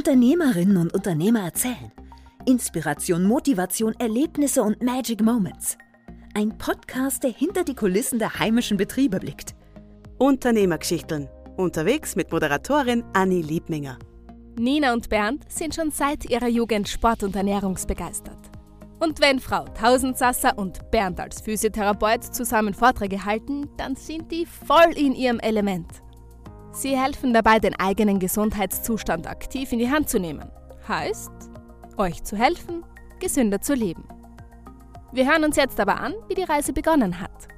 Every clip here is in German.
Unternehmerinnen und Unternehmer erzählen. Inspiration, Motivation, Erlebnisse und Magic Moments. Ein Podcast, der hinter die Kulissen der heimischen Betriebe blickt. Unternehmergeschichteln. Unterwegs mit Moderatorin Anni Liebminger. Nina und Bernd sind schon seit ihrer Jugend sport- und ernährungsbegeistert. Und wenn Frau Tausendsasser und Bernd als Physiotherapeut zusammen Vorträge halten, dann sind die voll in ihrem Element. Sie helfen dabei, den eigenen Gesundheitszustand aktiv in die Hand zu nehmen. Heißt, euch zu helfen, gesünder zu leben. Wir hören uns jetzt aber an, wie die Reise begonnen hat.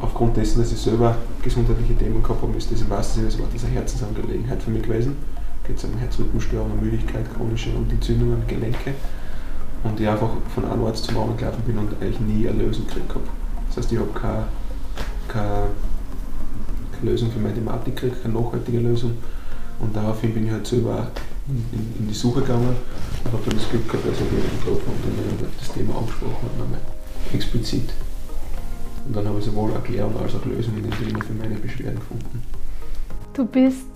Aufgrund dessen, dass ich selber gesundheitliche Themen gehabt habe, ist das im wahrsten Sinne des Wortes eine Herzensangelegenheit für mich gewesen. Es geht um Herzrhythmusstörungen, Müdigkeit, chronische und Entzündungen, Gelenke. Und ich einfach von einem Arzt zum anderen gelaufen bin und eigentlich nie eine Lösung gekriegt habe. Das heißt, ich habe keine, keine, keine Lösung für meine Thematik gekriegt, keine nachhaltige Lösung. Und daraufhin bin ich halt selber in, in, die Suche gegangen und habe dann das Glück gehabt, dass ich jemanden getroffen dann das Thema angesprochen habe, explizit. Und dann habe ich sowohl Erklärung als auch Lösungen in dem Thema für meine Beschwerden gefunden. Du bist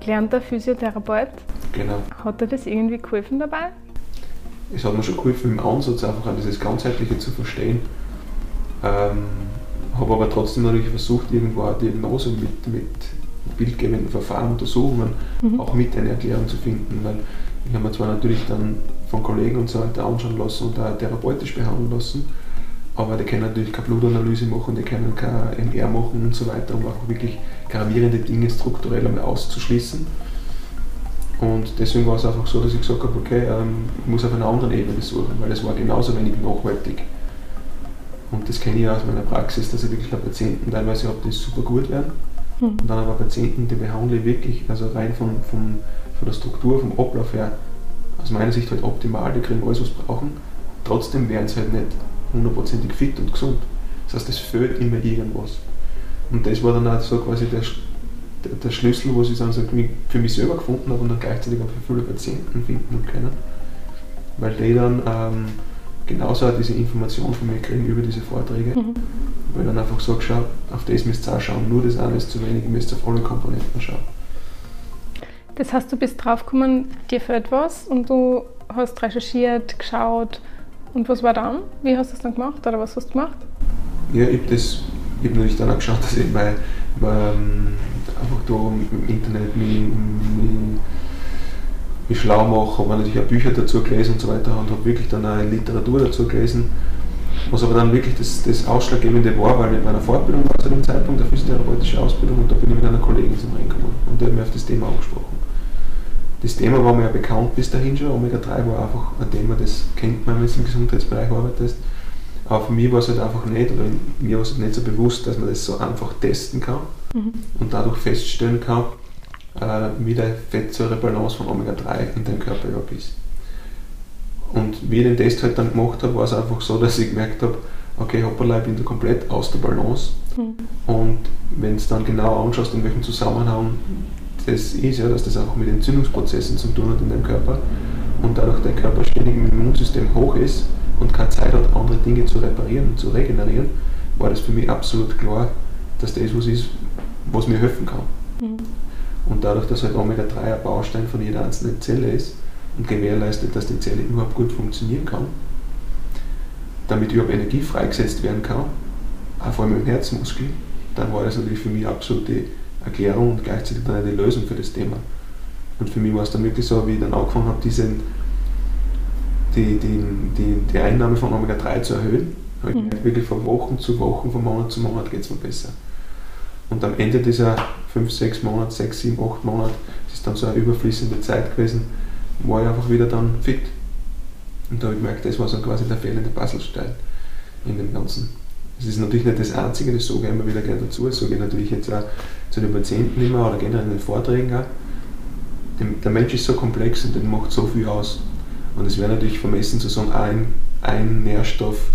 gelernter Physiotherapeut. Genau. Hat dir das irgendwie geholfen dabei? Es hat mir schon geholfen, im Ansatz einfach an dieses Ganzheitliche zu verstehen. Ähm, habe aber trotzdem natürlich versucht, irgendwo eine Diagnose mit, mit bildgebenden Verfahren, Untersuchungen mhm. auch mit eine Erklärung zu finden. Weil ich habe mir zwar natürlich dann von Kollegen und so weiter anschauen lassen und auch therapeutisch behandeln lassen, aber die können natürlich keine Blutanalyse machen, die können keine MR machen und so weiter, um auch wirklich gravierende Dinge strukturell einmal auszuschließen. Und deswegen war es einfach so, dass ich gesagt habe, okay, ähm, ich muss auf einer anderen Ebene suchen, weil es war genauso wenig nachhaltig. Und das kenne ich aus meiner Praxis, dass ich wirklich Patienten teilweise habe, die super gut werden. Mhm. Und dann aber Patienten, die behandle ich wirklich, also rein von, von, von der Struktur, vom Ablauf her, aus meiner Sicht halt optimal, die kriegen alles, was sie brauchen. Trotzdem werden sie halt nicht hundertprozentig fit und gesund. Das heißt, es fehlt immer irgendwas. Und das war dann auch so quasi der, der, der Schlüssel, wo ich dann so für mich selber gefunden habe und dann gleichzeitig auch für viele Patienten finden können. Weil die dann ähm, genauso auch diese Information von mir kriegen über diese Vorträge. Mhm. Weil ich dann einfach sage, schau, auf das müsst ihr auch schauen, nur das eine ist zu wenig, ihr müsst auf alle Komponenten schauen. Das heißt, du bist draufgekommen, dir fehlt was und du hast recherchiert, geschaut, und was war dann? Wie hast du das dann gemacht oder was hast du gemacht? Ja, ich habe das ich hab natürlich dann auch geschaut, dass ich mein, mein, einfach da im Internet mich, mich, mich schlau mache, habe natürlich auch Bücher dazu gelesen und so weiter und habe wirklich dann auch Literatur dazu gelesen. Was aber dann wirklich das, das Ausschlaggebende war, weil ich in meiner Fortbildung war zu dem Zeitpunkt, der physiotherapeutische Ausbildung, und da bin ich mit einer Kollegin zum Reinkommen und die hat mir auf das Thema angesprochen. Das Thema war mir ja bekannt bis dahin schon. Omega-3 war einfach ein Thema, das kennt man, wenn du im Gesundheitsbereich arbeitest. Aber für mich war es halt einfach nicht, oder mir war es halt nicht so bewusst, dass man das so einfach testen kann mhm. und dadurch feststellen kann, äh, wie der Fettsäurebalance von Omega-3 in deinem Körper überhaupt ist. Und wie ich den Test halt dann gemacht habe, war es einfach so, dass ich gemerkt habe, okay, hoppala, ich bin da komplett aus der Balance. Mhm. Und wenn du es dann genau anschaust, in welchem Zusammenhang das ist ja, dass das einfach mit Entzündungsprozessen zu tun hat in deinem Körper und dadurch dein Körper ständig im Immunsystem hoch ist und keine Zeit hat, andere Dinge zu reparieren und zu regenerieren, war das für mich absolut klar, dass das was ist, was mir helfen kann. Mhm. Und dadurch, dass halt Omega-3 ein Baustein von jeder einzelnen Zelle ist und gewährleistet, dass die Zelle überhaupt gut funktionieren kann, damit überhaupt Energie freigesetzt werden kann, auch vor allem im Herzmuskel, dann war das natürlich für mich absolut die Erklärung und gleichzeitig dann eine Lösung für das Thema. Und für mich war es dann wirklich so, wie ich dann angefangen habe, diesen, die, die, die, die Einnahme von Omega-3 zu erhöhen. Habe ich mhm. wirklich von Wochen zu Wochen, von Monat zu Monat geht es mir besser. Und am Ende dieser 5, 6 Monate, 6, 7, 8 Monate, das ist dann so eine überfließende Zeit gewesen, war ich einfach wieder dann fit. Und da habe ich gemerkt, das war so quasi der fehlende Puzzlestein in dem Ganzen. Das ist natürlich nicht das Einzige, das sage ich immer wieder gerne dazu. Das sage ich natürlich jetzt auch zu den Patienten immer oder generell in den Vorträgen auch. Der Mensch ist so komplex und der macht so viel aus. Und es wäre natürlich vermessen zu sagen, ein, ein Nährstoff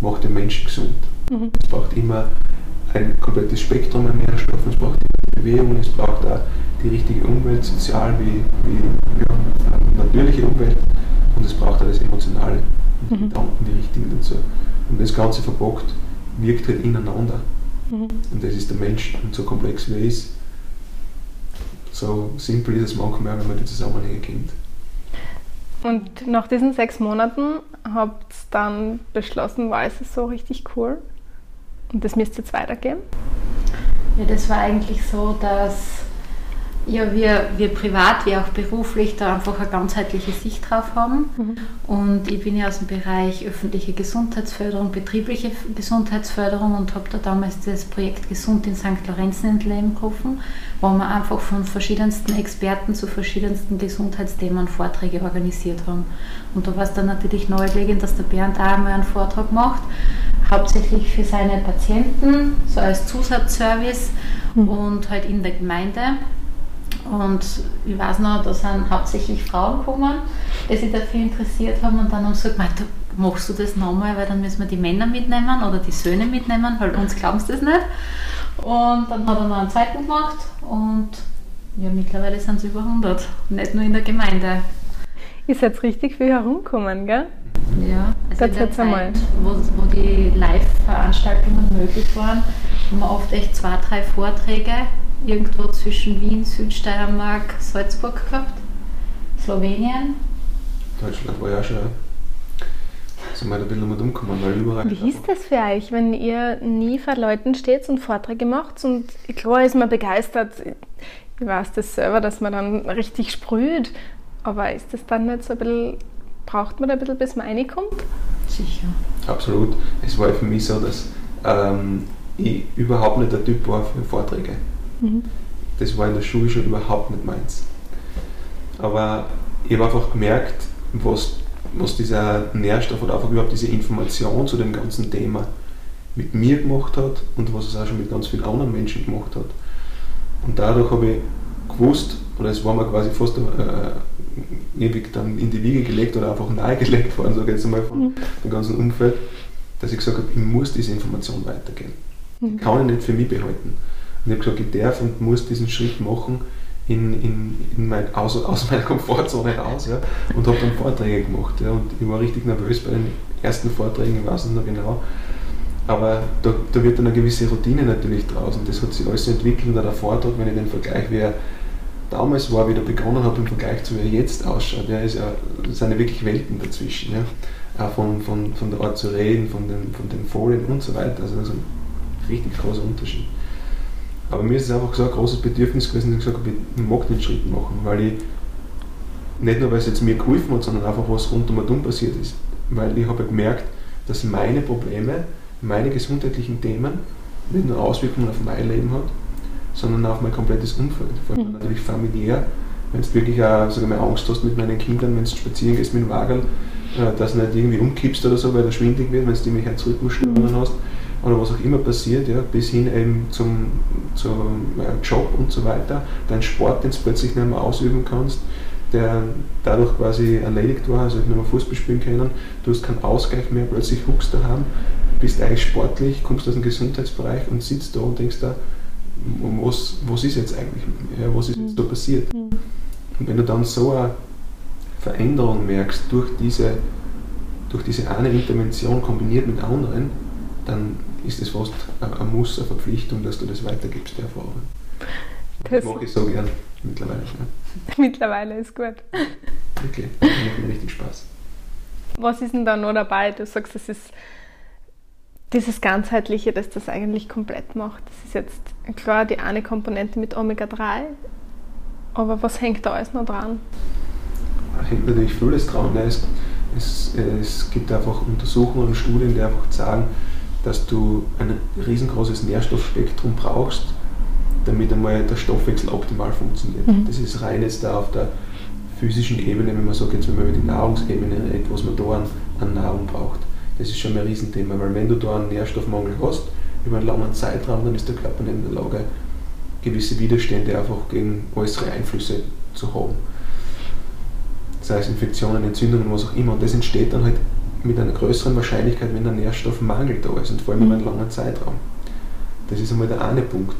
macht den Menschen gesund. Mhm. Es braucht immer ein komplettes Spektrum an Nährstoffen, es braucht Bewegung, es braucht auch die richtige Umwelt, sozial wie, wie ja, natürliche Umwelt und es braucht auch das Emotionale, die mhm. Gedanken, die richtigen dazu. Und das Ganze verbockt wirkt halt ineinander. Mhm. Und das ist der Mensch, und so komplex wie er ist, so simpel ist es manchmal, wenn man die Zusammenhänge kennt. Und nach diesen sechs Monaten habt ihr dann beschlossen, war es so richtig cool und das müsst ihr jetzt weitergeben? Ja, das war eigentlich so, dass ja, wir, wir privat wie auch beruflich da einfach eine ganzheitliche Sicht drauf haben. Mhm. Und ich bin ja aus dem Bereich öffentliche Gesundheitsförderung, betriebliche Gesundheitsförderung und habe da damals das Projekt Gesund in St. Lorenzen ins Leben gerufen, wo wir einfach von verschiedensten Experten zu verschiedensten Gesundheitsthemen Vorträge organisiert haben. Und da war es dann natürlich naheliegend, dass der Bernd auch einmal einen Vortrag macht, hauptsächlich für seine Patienten, so als Zusatzservice mhm. und halt in der Gemeinde. Und ich weiß noch, da sind hauptsächlich Frauen gekommen, die sich dafür interessiert haben und dann haben sie gesagt, machst du das nochmal, weil dann müssen wir die Männer mitnehmen oder die Söhne mitnehmen, weil uns glauben sie das nicht. Und dann hat er noch einen zweiten gemacht und ja, mittlerweile sind es über 100, nicht nur in der Gemeinde. Ihr seid richtig viel herumgekommen, gell? Ja, also in der Zeit, einmal. Wo, wo die Live-Veranstaltungen möglich waren, haben wir oft echt zwei, drei Vorträge irgendwo zwischen Wien, Südsteiermark, Salzburg gehabt, Slowenien. Deutschland war ja schon sind wir ein bisschen mit umgekommen, weil überall. Wie ist das für euch, wenn ihr nie vor Leuten steht und Vorträge macht und klar ist man begeistert, ich weiß das selber, dass man dann richtig sprüht, aber ist das dann nicht so ein bisschen, braucht man da ein bisschen, bis man reinkommt? Sicher. Absolut. Es war für mich so, dass ähm, ich überhaupt nicht der Typ war für Vorträge. Mhm. Das war in der Schule schon überhaupt nicht meins. Aber ich habe einfach gemerkt, was, was dieser Nährstoff oder einfach überhaupt diese Information zu dem ganzen Thema mit mir gemacht hat und was es auch schon mit ganz vielen anderen Menschen gemacht hat. Und dadurch habe ich gewusst, oder es war mir quasi fast äh, ewig dann in die Wiege gelegt oder einfach nahegelegt worden, sage ich jetzt einmal, von mhm. dem ganzen Umfeld, dass ich gesagt habe, ich muss diese Information weitergeben. Mhm. Kann ich nicht für mich behalten. Und ich habe gesagt, ich darf und muss diesen Schritt machen in, in, in mein, aus, aus meiner Komfortzone raus ja, und habe dann Vorträge gemacht. Ja, und ich war richtig nervös bei den ersten Vorträgen, ich weiß nicht mehr genau. Aber da, da wird dann eine gewisse Routine natürlich draus und das hat sich alles entwickelt und der Vortrag, wenn ich den Vergleich, wie er damals war, wie er begonnen hat im Vergleich zu wie er jetzt ausschaut, ja, ist ja, sind ja wirklich Welten dazwischen. Ja. Auch von, von, von der Art zu reden, von den, von den Folien und so weiter. Also das ist ein richtig großer Unterschied. Aber mir ist es einfach so ein großes Bedürfnis gewesen, dass ich gesagt habe, ich mag den Schritt machen, weil ich nicht nur, weil es jetzt mir geholfen hat, sondern einfach was rund um und um passiert ist. Weil ich habe gemerkt, dass meine Probleme, meine gesundheitlichen Themen nicht nur Auswirkungen auf mein Leben hat, sondern auf mein komplettes Umfeld. Vor allem mhm. natürlich familiär, wenn du wirklich auch sag mal, Angst hast mit meinen Kindern, wenn du spazieren gehst mit dem Wagel, äh, dass du nicht irgendwie umkippst oder so, weil der schwindig wird, wenn du die Herzrhythmusstörungen mhm. hast oder was auch immer passiert, ja, bis hin eben zum, zum äh, Job und so weiter, dein Sport, den du plötzlich nicht mehr ausüben kannst, der dadurch quasi erledigt war, also nicht mehr Fußball spielen können, du hast keinen Ausgleich mehr, plötzlich huckst du daheim, bist eigentlich sportlich, kommst aus dem Gesundheitsbereich und sitzt da und denkst da, was, was ist jetzt eigentlich, ja, was ist jetzt da passiert? Mhm. Und wenn du dann so eine Veränderung merkst durch diese, durch diese eine Intervention kombiniert mit anderen, dann ist es fast ein Muss, eine Verpflichtung, dass du das weitergibst, die Erfahrung. Das mache ich so gern mittlerweile. Ja. Mittlerweile ist gut. Wirklich, das macht mir richtig Spaß. Was ist denn da noch dabei? Du sagst, das ist dieses Ganzheitliche, das das eigentlich komplett macht. Das ist jetzt klar die eine Komponente mit Omega-3, aber was hängt da alles noch dran? Da hängt natürlich vieles dran. Ne? Es, es, es gibt einfach Untersuchungen und Studien, die einfach sagen, dass du ein riesengroßes Nährstoffspektrum brauchst, damit einmal der Stoffwechsel optimal funktioniert. Mhm. Das ist rein jetzt da auf der physischen Ebene, wenn man sagt, jetzt wenn man über die Nahrungsebene redet, was man da an, an Nahrung braucht. Das ist schon ein Riesenthema, weil wenn du da einen Nährstoffmangel hast, über einen langen Zeitraum, dann ist der Körper nicht in der Lage, gewisse Widerstände einfach gegen äußere Einflüsse zu haben. Sei es Infektionen, Entzündungen, was auch immer. Und das entsteht dann halt mit einer größeren Wahrscheinlichkeit, wenn der Nährstoffmangel da ist und vor allem über einen langen Zeitraum. Das ist einmal der eine Punkt.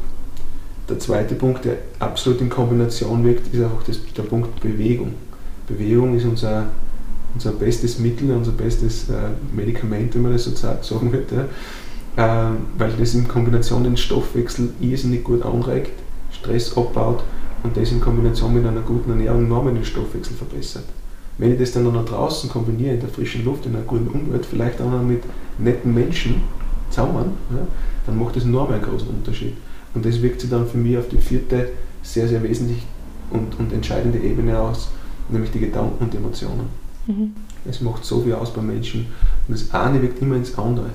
Der zweite Punkt, der absolut in Kombination wirkt, ist auch das, der Punkt Bewegung. Bewegung ist unser, unser bestes Mittel, unser bestes äh, Medikament, wenn man das so sagen würde, ja. äh, weil das in Kombination den Stoffwechsel irrsinnig gut anregt, Stress abbaut und das in Kombination mit einer guten Ernährung enorm den Stoffwechsel verbessert. Wenn ich das dann noch draußen kombiniere, in der frischen Luft, in einer guten Umwelt, vielleicht auch noch mit netten Menschen zusammen, ja, dann macht das enorm einen großen Unterschied. Und das wirkt sich dann für mich auf die vierte sehr, sehr wesentlich und, und entscheidende Ebene aus, nämlich die Gedanken und Emotionen. Mhm. Es macht so viel aus beim Menschen und das eine wirkt immer ins andere.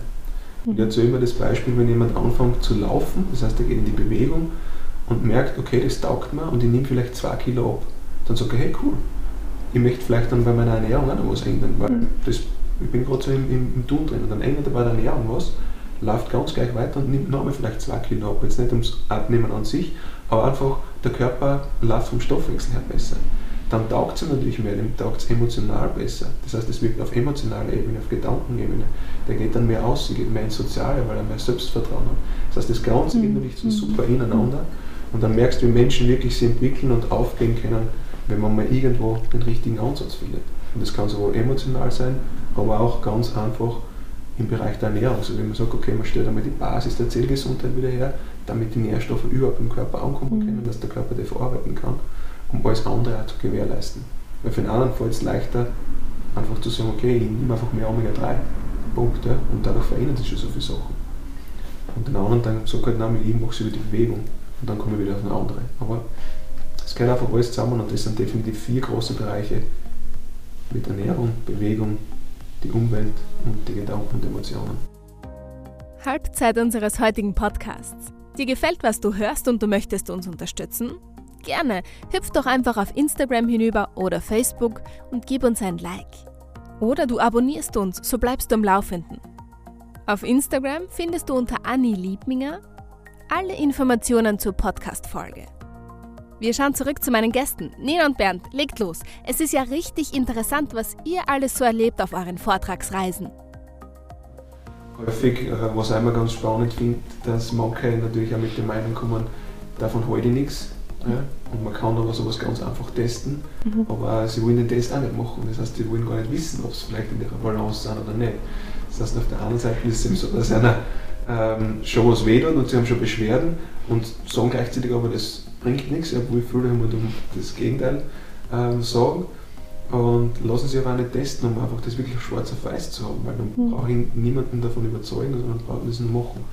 Mhm. Ich erzähle immer das Beispiel, wenn jemand anfängt zu laufen, das heißt, er geht in die Bewegung und merkt, okay, das taugt mir und ich nehme vielleicht zwei Kilo ab, dann sagt er, hey cool, ich möchte vielleicht dann bei meiner Ernährung auch noch was ändern, weil mhm. das, ich bin gerade so im, im, im Tun drin und dann ändert er bei der Ernährung was, läuft ganz gleich weiter und nimmt nochmal vielleicht zwei Kilo ab. Jetzt nicht ums Abnehmen an sich, aber einfach der Körper läuft vom Stoffwechsel her besser. Dann taugt es natürlich mehr, dem taugt es emotional besser. Das heißt, es wirkt auf emotionaler Ebene, auf Gedankenebene. Der geht dann mehr aus, geht mehr ins Soziale, weil er mehr Selbstvertrauen hat. Das heißt, das Ganze geht mhm. natürlich so super ineinander und dann merkst du, wie Menschen wirklich sich entwickeln und aufgehen können, wenn man mal irgendwo den richtigen Ansatz findet. Und das kann sowohl emotional sein, aber auch ganz einfach im Bereich der Ernährung. Also wenn man sagt, okay, man stellt einmal die Basis der Zellgesundheit wieder her, damit die Nährstoffe überhaupt im Körper ankommen mhm. können, dass der Körper die verarbeiten kann, um alles andere auch zu gewährleisten. Weil für den anderen fällt es leichter, einfach zu sagen, okay, ich nehme einfach mehr Omega-3, Punkt, ja, und dadurch verändern sich schon so viele Sachen. Und den anderen dann sagt halt, nein, ich mache es über die Bewegung und dann komme ich wieder auf eine andere. Aber es gehört einfach alles zusammen und das sind definitiv vier große Bereiche mit Ernährung, Bewegung, die Umwelt und die Gedanken und Emotionen. Halbzeit unseres heutigen Podcasts. Dir gefällt, was du hörst und du möchtest uns unterstützen? Gerne, hüpf doch einfach auf Instagram hinüber oder Facebook und gib uns ein Like. Oder du abonnierst uns, so bleibst du am Laufenden. Auf Instagram findest du unter Anni Liebminger alle Informationen zur Podcast-Folge. Wir schauen zurück zu meinen Gästen. Nina und Bernd, legt los. Es ist ja richtig interessant, was ihr alles so erlebt auf euren Vortragsreisen. Häufig, äh, was ich immer ganz spannend finde, dass manche natürlich auch mit der Meinung kommen, davon halte ich nichts. Ja? Und man kann aber sowas ganz einfach testen, mhm. aber sie wollen den Test auch nicht machen. Das heißt, sie wollen gar nicht wissen, ob sie vielleicht in ihrer Balance sind oder nicht. Das heißt, auf der anderen Seite ist es eben so, dass einer ähm, schon was wehtut und sie haben schon Beschwerden und sagen gleichzeitig aber, das bringt nichts, obwohl viele immer das Gegenteil ähm, sagen. Und lassen sich aber auch nicht testen, um einfach das wirklich schwarz auf weiß zu haben, weil dann mhm. brauche ich niemanden davon überzeugen, sondern brauche das nur machen.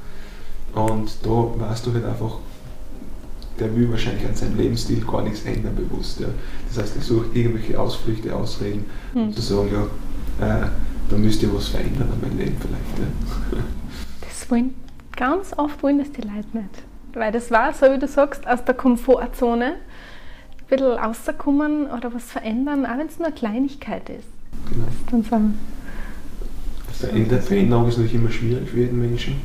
Und da weißt du halt einfach, der will wahrscheinlich an seinem Lebensstil gar nichts ändern bewusst. Ja. Das heißt, er sucht irgendwelche Ausflüchte, Ausreden, mhm. um zu sagen, ja, äh, da müsst ihr was verändern an meinem Leben vielleicht. Ja. Das wollen ganz oft wollen das die Leute nicht. Weil das war, so wie du sagst, aus der Komfortzone ein bisschen rauskommen oder was verändern, auch wenn es nur eine Kleinigkeit ist. Genau. Dann sagen, Veränder Veränderung ist natürlich immer schwierig für jeden Menschen.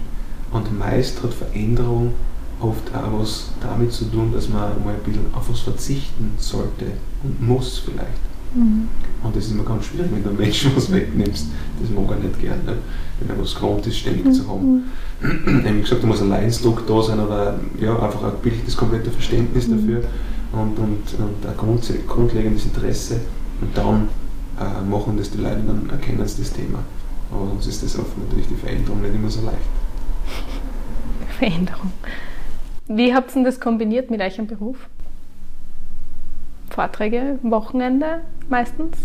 Und meist hat Veränderung oft auch was damit zu tun, dass man mal ein bisschen auf was verzichten sollte und muss vielleicht. Mhm. Und das ist immer ganz schwierig, wenn du Menschen was wegnimmst. Das mag er nicht gerne, ne? wenn er was gewohnt ist, ständig mhm. zu haben. Mhm. Wie gesagt, da muss ein Leidensdruck da sein oder ja, einfach ein wirklich das komplette Verständnis mhm. dafür und, und, und ein grundlegendes Interesse. Und dann äh, machen das die Leute, dann erkennen sie das Thema. Aber sonst ist das oft natürlich die Veränderung nicht immer so leicht. Veränderung. Wie habt ihr das kombiniert mit eurem Beruf? Vorträge, Wochenende meistens?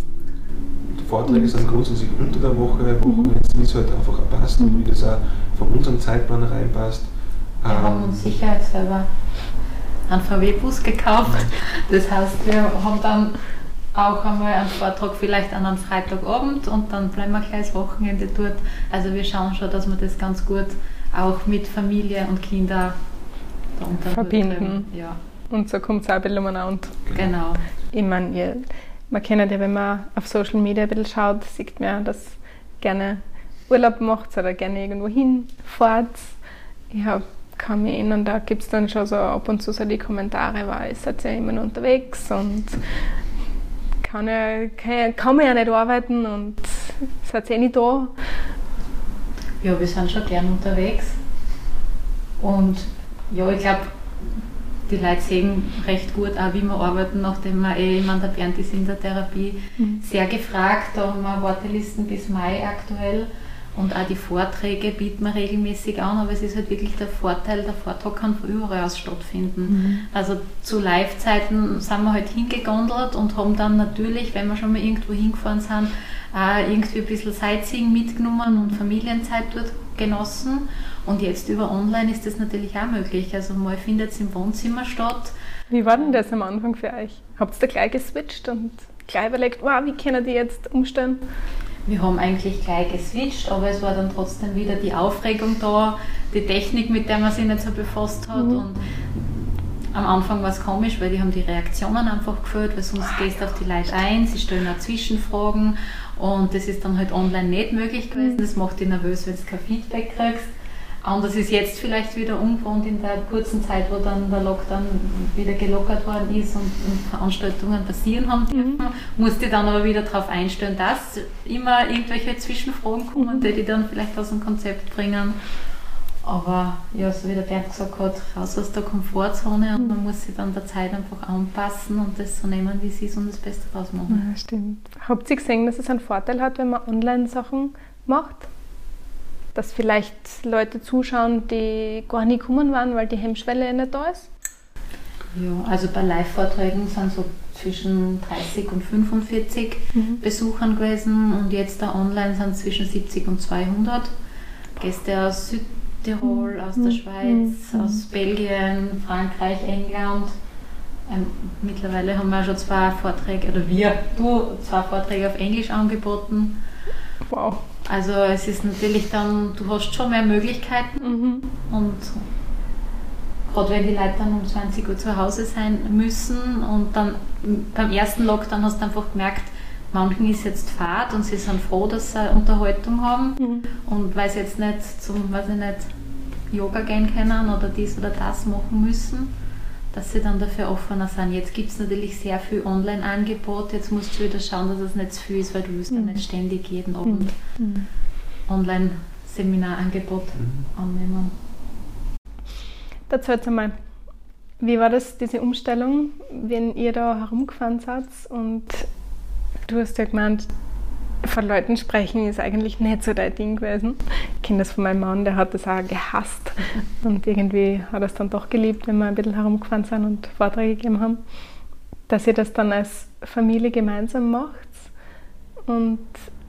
Die Vorträge sind grundsätzlich unter der Woche, Wochenende, mhm. wie es halt einfach passt mhm. und wie das auch von unserem Zeitplan reinpasst. Wir ähm, haben uns sicherheitshalber einen VW-Bus gekauft. Das heißt, wir haben dann auch einmal einen Vortrag vielleicht an einem Freitagabend und dann bleiben wir gleich das Wochenende dort. Also wir schauen schon, dass wir das ganz gut auch mit Familie und Kindern verbinden. Ja. Und so kommt es auch ein bisschen umeinander. Genau. Ich meine, man kennt ja, wenn man auf Social Media ein bisschen schaut, sieht man ja, dass gerne Urlaub macht oder gerne irgendwo hinfahrt. Ich hab, kann mich erinnern, da gibt es dann schon so ab und zu so die Kommentare, weil ich seid ja immer nur unterwegs und kann, ja, kann, kann man ja nicht arbeiten und seid eh nicht da. Ja, wir sind schon gern unterwegs. Und ja, ich glaube, die Leute sehen recht gut auch, wie wir arbeiten, nachdem wir eh, ich meine, der Bernd ist in der Therapie mhm. sehr gefragt, da haben wir Wartelisten bis Mai aktuell Und auch die Vorträge bieten wir regelmäßig an, aber es ist halt wirklich der Vorteil, der Vortrag kann von überall aus stattfinden. Mhm. Also zu Live-Zeiten sind wir halt hingegondelt und haben dann natürlich, wenn wir schon mal irgendwo hingefahren sind, auch irgendwie ein bisschen Sightseeing mitgenommen und Familienzeit dort genossen. Und jetzt über online ist das natürlich auch möglich. Also mal findet es im Wohnzimmer statt. Wie war denn das am Anfang für euch? Habt ihr gleich geswitcht und gleich überlegt, wow, wie können die jetzt umstellen? wir haben eigentlich gleich geswitcht, aber es war dann trotzdem wieder die Aufregung da, die Technik, mit der man sich nicht so befasst hat. Mhm. Und am Anfang war es komisch, weil die haben die Reaktionen einfach geführt, weil sonst ah, gehst du auf die Leute ein, sie stellen auch Zwischenfragen und das ist dann halt online nicht möglich gewesen. Mhm. Das macht dich nervös, wenn du kein Feedback kriegst. Anders ist jetzt vielleicht wieder ungewohnt in der kurzen Zeit, wo dann der Lockdown wieder gelockert worden ist und, und Veranstaltungen passieren haben dürfen. Mhm. Musste dann aber wieder darauf einstellen, dass immer irgendwelche Zwischenfragen kommen, mhm. die die dann vielleicht aus dem Konzept bringen. Aber ja, so wie der Bernd gesagt hat, raus aus der Komfortzone und man muss sich dann der Zeit einfach anpassen und das so nehmen, wie es ist und das Beste draus machen. Ja, stimmt. Habt ihr gesehen, dass es einen Vorteil hat, wenn man Online-Sachen macht? Dass vielleicht Leute zuschauen, die gar nicht gekommen waren, weil die Hemmschwelle nicht da ist? Ja, also bei Live-Vorträgen sind so zwischen 30 und 45 mhm. Besuchern gewesen und jetzt da online sind zwischen 70 und 200 Gäste aus Südtirol, aus der mhm. Schweiz, mhm. aus Belgien, Frankreich, England. Ähm, mittlerweile haben wir schon zwei Vorträge, oder wir, du, zwei Vorträge auf Englisch angeboten. Wow. Also es ist natürlich dann, du hast schon mehr Möglichkeiten mhm. und gerade wenn die Leute dann um 20 Uhr zu Hause sein müssen und dann beim ersten Lockdown hast du einfach gemerkt, manchen ist jetzt Fahrt und sie sind froh, dass sie Unterhaltung haben mhm. und weil sie jetzt nicht zum, weiß ich nicht, Yoga gehen können oder dies oder das machen müssen dass sie dann dafür offener sind. Jetzt gibt es natürlich sehr viel Online-Angebot. Jetzt musst du wieder schauen, dass es nicht zu viel ist, weil du willst mhm. ja nicht ständig jeden Abend mhm. Online-Seminarangebot mhm. annehmen. Dazu jetzt einmal, wie war das, diese Umstellung, wenn ihr da herumgefahren seid und du hast ja gemeint, von Leuten sprechen ist eigentlich nicht so dein Ding gewesen. Ich kenne das von meinem Mann, der hat das auch gehasst. Und irgendwie hat er es dann doch geliebt, wenn wir ein bisschen herumgefahren sind und Vorträge gegeben haben. Dass ihr das dann als Familie gemeinsam macht und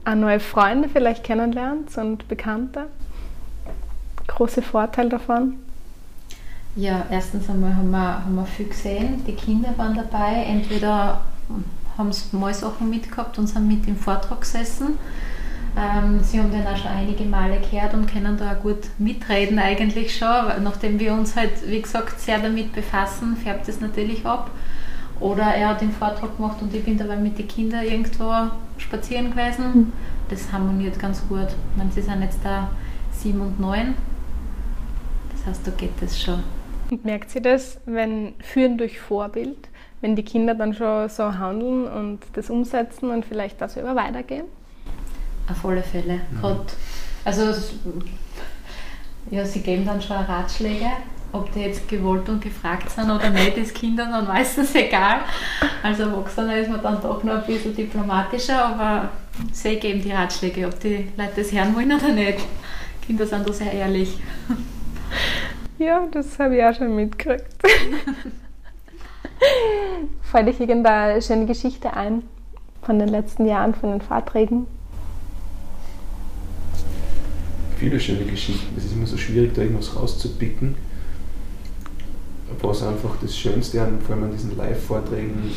auch neue Freunde vielleicht kennenlernt und Bekannte. Große Vorteil davon. Ja, erstens einmal haben wir, haben wir viel gesehen. Die Kinder waren dabei. Entweder haben sie mal Sachen mitgehabt und sind mit im Vortrag gesessen. Ähm, sie haben den auch schon einige Male gehört und können da auch gut mitreden eigentlich schon. Nachdem wir uns halt, wie gesagt, sehr damit befassen, färbt es natürlich ab. Oder er hat den Vortrag gemacht und ich bin dabei mit den Kindern irgendwo spazieren gewesen. Mhm. Das harmoniert ganz gut. Ich meine, sie sind jetzt da sieben und neun. Das heißt, da geht das schon. Und merkt sie das, wenn Führen durch Vorbild? Wenn die Kinder dann schon so handeln und das umsetzen und vielleicht das über weitergehen? Auf alle Fälle. Mhm. Also ja, sie geben dann schon Ratschläge, ob die jetzt gewollt und gefragt sind oder nicht, ist Kindern dann meistens egal. Als Erwachsener ist man dann doch noch ein bisschen diplomatischer, aber sie geben die Ratschläge, ob die Leute das hören wollen oder nicht. Kinder sind da sehr ehrlich. Ja, das habe ich auch schon mitgekriegt. Fällt euch irgendeine schöne Geschichte ein von den letzten Jahren, von den Vorträgen? Viele schöne Geschichten. Es ist immer so schwierig, da irgendwas rauszupicken. Was einfach das Schönste an, vor allem an diesen Live-Vorträgen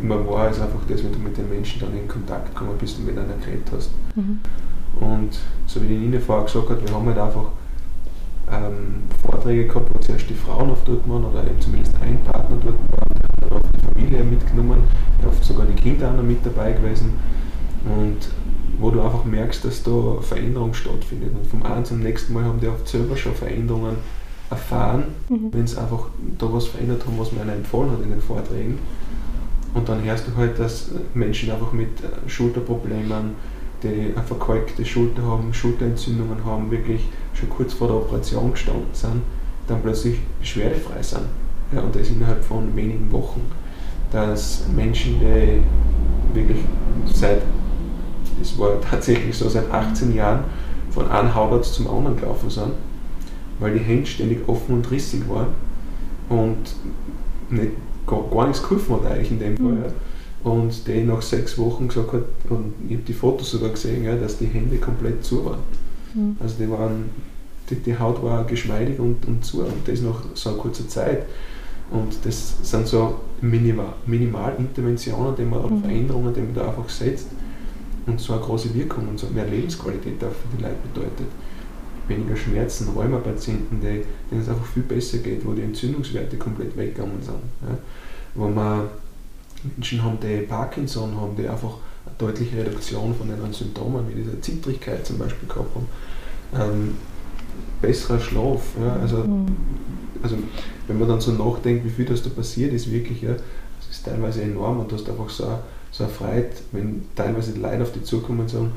immer war, ist einfach das, wenn du mit den Menschen dann in Kontakt gekommen bist und miteinander geredet hast. Mhm. Und so wie die Nina vorher gesagt hat, wir haben halt einfach ähm, Vorträge gehabt, wo zuerst die Frauen auf dort waren oder eben zumindest ein Partner dort war, der hat auch die Familie mitgenommen, oft sogar die Kinder auch noch mit dabei gewesen und wo du einfach merkst, dass da Veränderung stattfindet. Und vom einen zum nächsten Mal haben die oft selber schon Veränderungen erfahren, mhm. wenn sie einfach da was verändert haben, was man ihnen empfohlen hat in den Vorträgen. Und dann hörst du halt, dass Menschen einfach mit Schulterproblemen, die eine verkalkte Schulter haben, Schulterentzündungen haben, wirklich schon kurz vor der Operation gestanden sind, dann plötzlich beschwerdefrei sind. Ja, und das innerhalb von wenigen Wochen. Dass Menschen, die wirklich seit, das war tatsächlich so, seit 18 Jahren von einem Hautarzt zum anderen gelaufen sind, weil die Hände ständig offen und rissig waren und nicht, gar, gar nichts geholfen hat eigentlich in dem Fall. Mhm. Und der nach sechs Wochen gesagt hat, und ich habe die Fotos sogar gesehen, ja, dass die Hände komplett zu waren. Mhm. Also die waren, die, die, Haut war geschmeidig und, und zu und das nach so kurzer Zeit. Und das sind so Minimal, Minimalinterventionen, die man, oder mhm. Veränderungen, die man da einfach setzt und so eine große Wirkung und so mehr Lebensqualität auch für die Leute bedeutet. Weniger Schmerzen, Rheumapatienten, denen es einfach viel besser geht, wo die Entzündungswerte komplett weggegangen sind. Ja. Wo man Menschen haben, die Parkinson haben, die einfach eine deutliche Reduktion von den Symptomen, wie diese Zittrigkeit zum Beispiel gehabt haben. Ähm, besserer Schlaf. Ja, also, mhm. also wenn man dann so nachdenkt, wie viel das da passiert ist, wirklich, ja, das ist teilweise enorm und du hast einfach so, so eine Freude, wenn teilweise die Leute auf dich zukommen und sagen,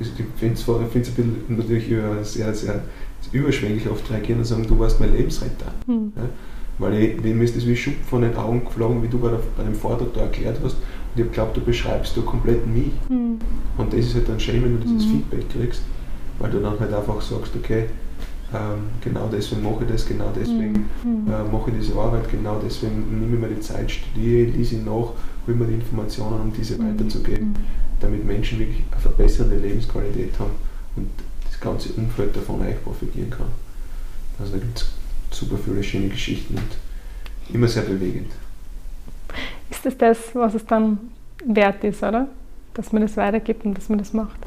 ich finde es ein bisschen natürlich sehr, sehr überschwänglich oft reagieren und sagen, du warst mein Lebensretter. Mhm. Ja, weil ich, mir ist das wie Schuppen von den Augen geflogen, wie du bei, der, bei dem Vortrag da erklärt hast. Und ich habe geglaubt, du beschreibst da komplett mich. Mhm. Und das ist halt dann schön, wenn du dieses mhm. Feedback kriegst, weil du dann halt einfach sagst, okay, ähm, genau deswegen mache ich das, genau deswegen mhm. äh, mache ich diese Arbeit, genau deswegen nehme ich mir die Zeit, studiere, lese ich nach, hole mir die Informationen, um diese mhm. weiterzugeben, mhm. damit Menschen wirklich eine verbesserte Lebensqualität haben und das ganze Umfeld davon eigentlich profitieren kann. Also da gibt es super viele schöne Geschichten und immer sehr bewegend. Ist das das, was es dann wert ist, oder? Dass man das weitergibt und dass man das macht?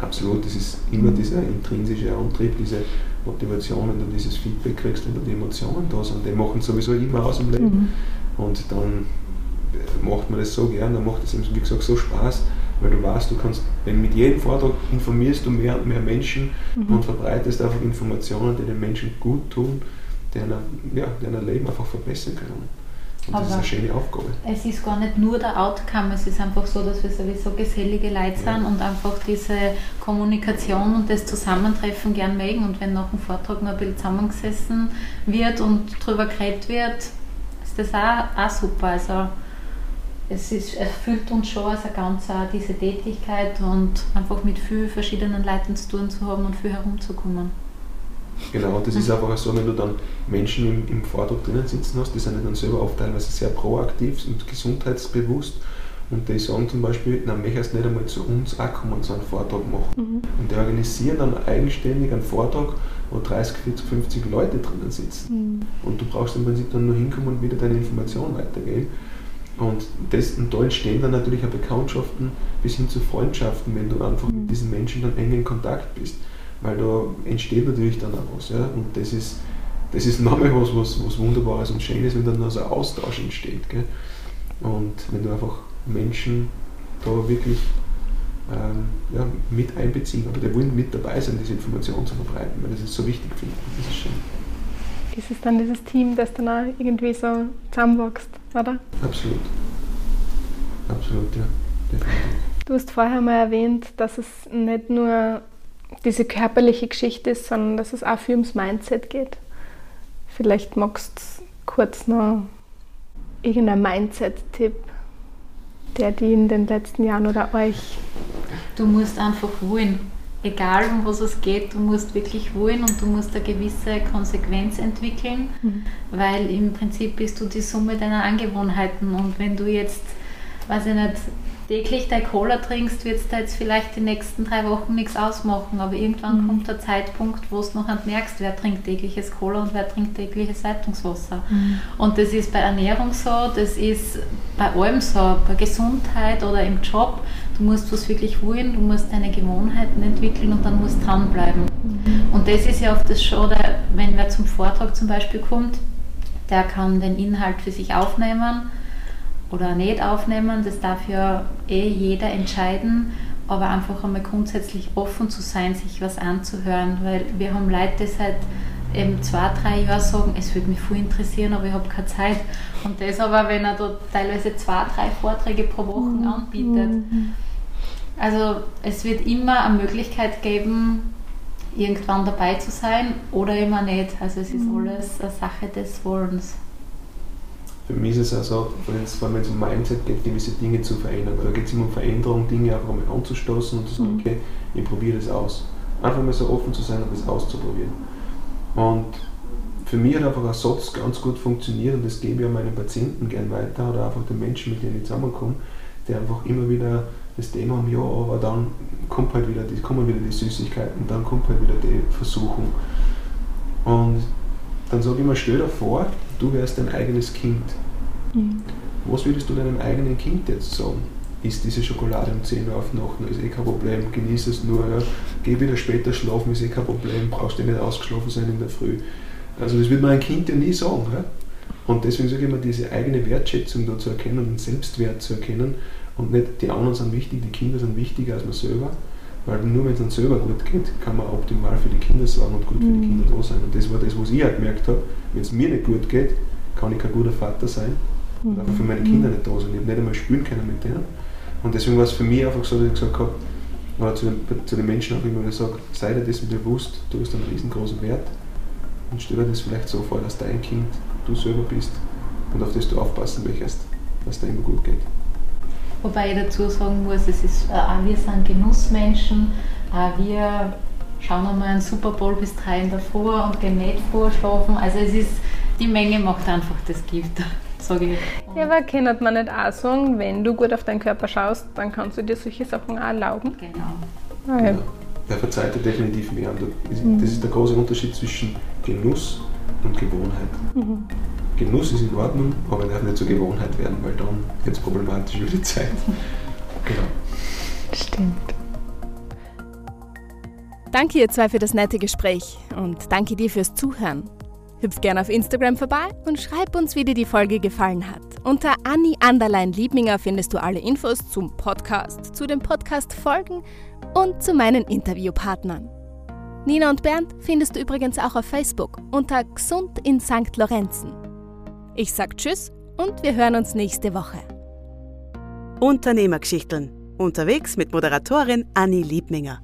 Absolut, das ist immer dieser intrinsische Antrieb, diese Motivation, wenn du dieses Feedback kriegst, wenn du die Emotionen da sind. Die machen sowieso immer aus im Leben. Mhm. Und dann macht man das so gern, dann macht es, wie gesagt, so Spaß, weil du weißt, du kannst, wenn mit jedem Vortrag informierst du mehr und mehr Menschen mhm. und verbreitest einfach Informationen, die den Menschen gut tun deren, ja, deren Leben einfach verbessern können. Und das ist eine schöne Aufgabe. Es ist gar nicht nur der Outcome, es ist einfach so, dass wir sowieso gesellige Leute sind ja. und einfach diese Kommunikation und das Zusammentreffen gern mögen. Und wenn nach dem Vortrag noch ein bisschen zusammengesessen wird und darüber geredet wird, ist das auch, auch super. Also es ist, erfüllt uns schon als ein ganz auch diese Tätigkeit und einfach mit vielen verschiedenen Leuten zu tun zu haben und viel herumzukommen. Genau, und das ist einfach so, wenn du dann Menschen im, im Vortrag drinnen sitzen hast, die sind dann selber oft teilweise sehr proaktiv und gesundheitsbewusst und die sagen zum Beispiel, na, möchtest nicht einmal zu uns auch kommen und so einen Vortrag machen. Mhm. Und die organisieren dann eigenständig einen Vortrag, wo 30, 40, 50 Leute drinnen sitzen. Mhm. Und du brauchst im Prinzip dann nur hinkommen und wieder deine Informationen weitergeben. Und, das, und da entstehen dann natürlich auch Bekanntschaften bis hin zu Freundschaften, wenn du einfach mhm. mit diesen Menschen dann eng in Kontakt bist weil da entsteht natürlich dann auch was. Ja? Und das ist, das ist nochmal was, was, was Wunderbares und Schönes, wenn dann so ein Austausch entsteht. Gell? Und wenn du einfach Menschen da wirklich ähm, ja, mit einbeziehen, aber die wollen mit dabei sein, diese Information zu verbreiten, weil das ist so wichtig für mich. Das ist schön. Ist es dann dieses Team, das dann auch irgendwie so zusammenwächst, oder? Absolut. Absolut, ja. Definitiv. Du hast vorher mal erwähnt, dass es nicht nur diese körperliche Geschichte ist, sondern dass es auch viel ums Mindset geht. Vielleicht magst du kurz noch irgendein Mindset-Tipp, der die in den letzten Jahren oder euch. Du musst einfach wollen. Egal um was es geht, du musst wirklich wollen und du musst eine gewisse Konsequenz entwickeln, mhm. weil im Prinzip bist du die Summe deiner Angewohnheiten und wenn du jetzt, weiß ich nicht, täglich dein Cola trinkst, wird es da jetzt vielleicht die nächsten drei Wochen nichts ausmachen, aber irgendwann mhm. kommt der Zeitpunkt, wo du noch merkst, wer trinkt tägliches Cola und wer trinkt tägliches Leitungswasser. Mhm. Und das ist bei Ernährung so, das ist bei allem so, bei Gesundheit oder im Job. Du musst was wirklich wollen, du musst deine Gewohnheiten entwickeln und dann musst dranbleiben. Mhm. Und das ist ja oft das Schade, wenn wer zum Vortrag zum Beispiel kommt, der kann den Inhalt für sich aufnehmen oder nicht aufnehmen, das darf ja eh jeder entscheiden, aber einfach einmal grundsätzlich offen zu sein, sich was anzuhören, weil wir haben Leute, die seit eben zwei, drei Jahren sagen, es würde mich voll interessieren, aber ich habe keine Zeit. Und das aber, wenn er da teilweise zwei, drei Vorträge pro Woche mhm. anbietet. Also es wird immer eine Möglichkeit geben, irgendwann dabei zu sein oder immer nicht. Also es ist mhm. alles eine Sache des Wollens. Für mich ist es also, wenn es, wenn es um Mindset geht, gewisse Dinge zu verändern. Weil da geht es immer um Veränderung, Dinge einfach mal anzustoßen und zu sagen, mhm. okay, ich probiere das aus. Einfach mal so offen zu sein und das auszuprobieren. Und für mich hat einfach ein Satz ganz gut funktioniert und das gebe ich auch meinen Patienten gern weiter oder einfach den Menschen, mit denen ich zusammenkomme, die einfach immer wieder das Thema haben, ja, aber dann kommt halt wieder die, kommen wieder die Süßigkeiten, dann kommt halt wieder die Versuchung. Und dann sage ich mir, stell dir vor, du wärst dein eigenes Kind. Mhm. Was würdest du deinem eigenen Kind jetzt sagen? Ist diese Schokolade um 10 Uhr auf Nacht, ist eh kein Problem, genieß es nur, ja. geh wieder später schlafen, ist eh kein Problem, brauchst du nicht ausgeschlafen sein in der Früh. Also das wird man ein Kind ja nie sagen. Ja? Und deswegen sage ich immer, diese eigene Wertschätzung da zu erkennen, den Selbstwert zu erkennen und nicht die anderen sind wichtig, die Kinder sind wichtiger als man selber, weil nur wenn es dann selber gut geht, kann man optimal für die Kinder sorgen und gut für die mhm. Kinder da sein. Und das war das, was ich auch gemerkt habe, wenn es mir nicht gut geht, kann ich kein guter Vater sein, mhm. für meine Kinder nicht da sind. Ich habe nicht einmal spielen können mit denen. Und deswegen war es für mich einfach so, dass ich gesagt habe, oder zu den, zu den Menschen auch immer gesagt, sei dir dessen bewusst, du hast einen riesengroßen Wert und stell dir das vielleicht so vor, dass dein Kind du selber bist und auf das du aufpassen möchtest, dass es dir immer gut geht. Wobei ich dazu sagen muss, es ist, äh, auch wir sind Genussmenschen, auch wir schauen einmal einen Super Bowl bis drei in der Früh und gehen nicht vorschlafen. Also es ist, die Menge macht einfach das Gift, sage ich. Ja, aber kann man nicht auch sagen, wenn du gut auf deinen Körper schaust, dann kannst du dir solche Sachen auch erlauben? Genau. Okay. Genau. Der verzeiht dir definitiv mehr. Das ist der große Unterschied zwischen Genuss und Gewohnheit. Mhm. Genuss ist in Ordnung, aber darf nicht zur Gewohnheit werden, weil dann wird es problematisch über die Zeit. Genau. Stimmt. Danke ihr zwei für das nette Gespräch und danke dir fürs Zuhören. Hüpf gerne auf Instagram vorbei und schreib uns, wie dir die Folge gefallen hat. Unter Anni Anderlein Liebminger findest du alle Infos zum Podcast, zu den Podcast-Folgen und zu meinen Interviewpartnern. Nina und Bernd findest du übrigens auch auf Facebook unter Gesund in St. Lorenzen. Ich sag Tschüss und wir hören uns nächste Woche. Unternehmergeschichten. Unterwegs mit Moderatorin Anni Liebminger.